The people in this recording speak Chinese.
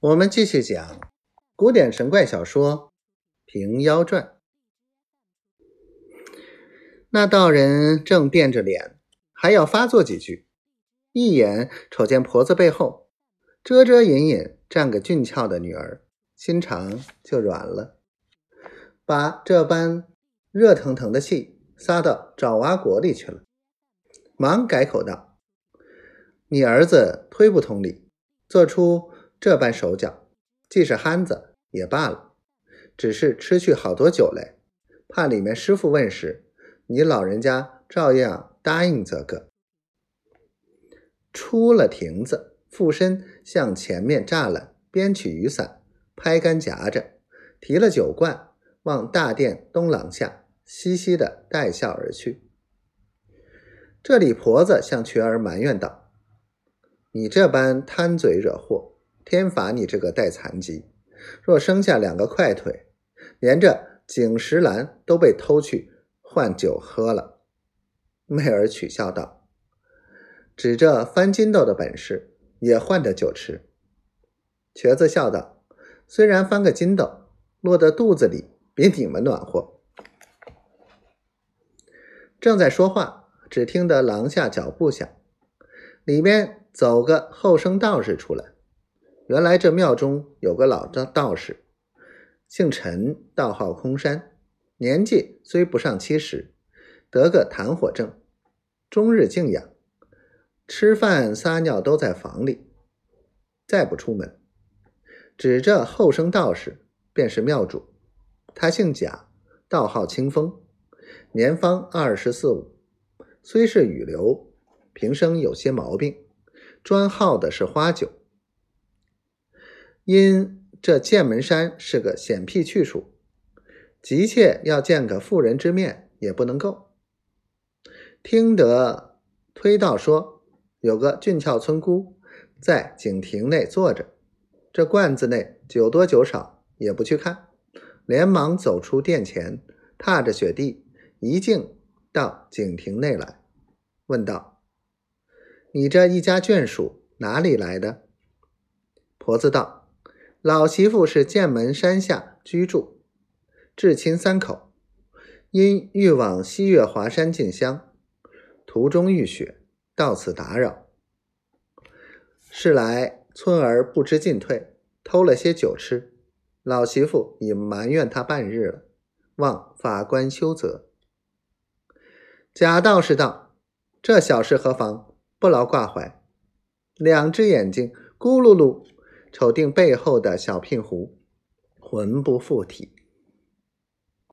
我们继续讲古典神怪小说《平妖传》。那道人正变着脸，还要发作几句，一眼瞅见婆子背后遮遮掩掩站个俊俏的女儿，心肠就软了，把这般热腾腾的气撒到爪哇国里去了，忙改口道：“你儿子忒不通理，做出。”这般手脚，既是憨子也罢了，只是吃去好多酒来，怕里面师傅问时，你老人家照样答应则个。出了亭子，附身向前面栅栏边取雨伞，拍杆夹着，提了酒罐，往大殿东廊下嘻嘻的带笑而去。这里婆子向瘸儿埋怨道：“你这般贪嘴惹祸。”天罚你这个带残疾，若生下两个快腿，连着景石兰都被偷去换酒喝了。媚儿取笑道：“指着翻筋斗的本事，也换着酒吃。”瘸子笑道：“虽然翻个筋斗，落得肚子里比你们暖和。”正在说话，只听得廊下脚步响，里面走个后生道士出来。原来这庙中有个老道道士，姓陈，道号空山，年纪虽不上七十，得个痰火症，终日静养，吃饭撒尿都在房里，再不出门。指着后生道士，便是庙主，他姓贾，道号清风，年方二十四五，虽是雨流，平生有些毛病，专好的是花酒。因这剑门山是个险僻去处，急切要见个妇人之面也不能够。听得推道说有个俊俏村姑在景亭内坐着，这罐子内酒多酒少也不去看，连忙走出殿前，踏着雪地一径到景亭内来，问道：“你这一家眷属哪里来的？”婆子道。老媳妇是剑门山下居住，至亲三口，因欲往西岳华山进香，途中遇雪，到此打扰。是来村儿不知进退，偷了些酒吃，老媳妇已埋怨他半日了，望法官休责。贾道士道：“这小事何妨，不劳挂怀。”两只眼睛咕噜噜。瞅定背后的小聘狐，魂不附体。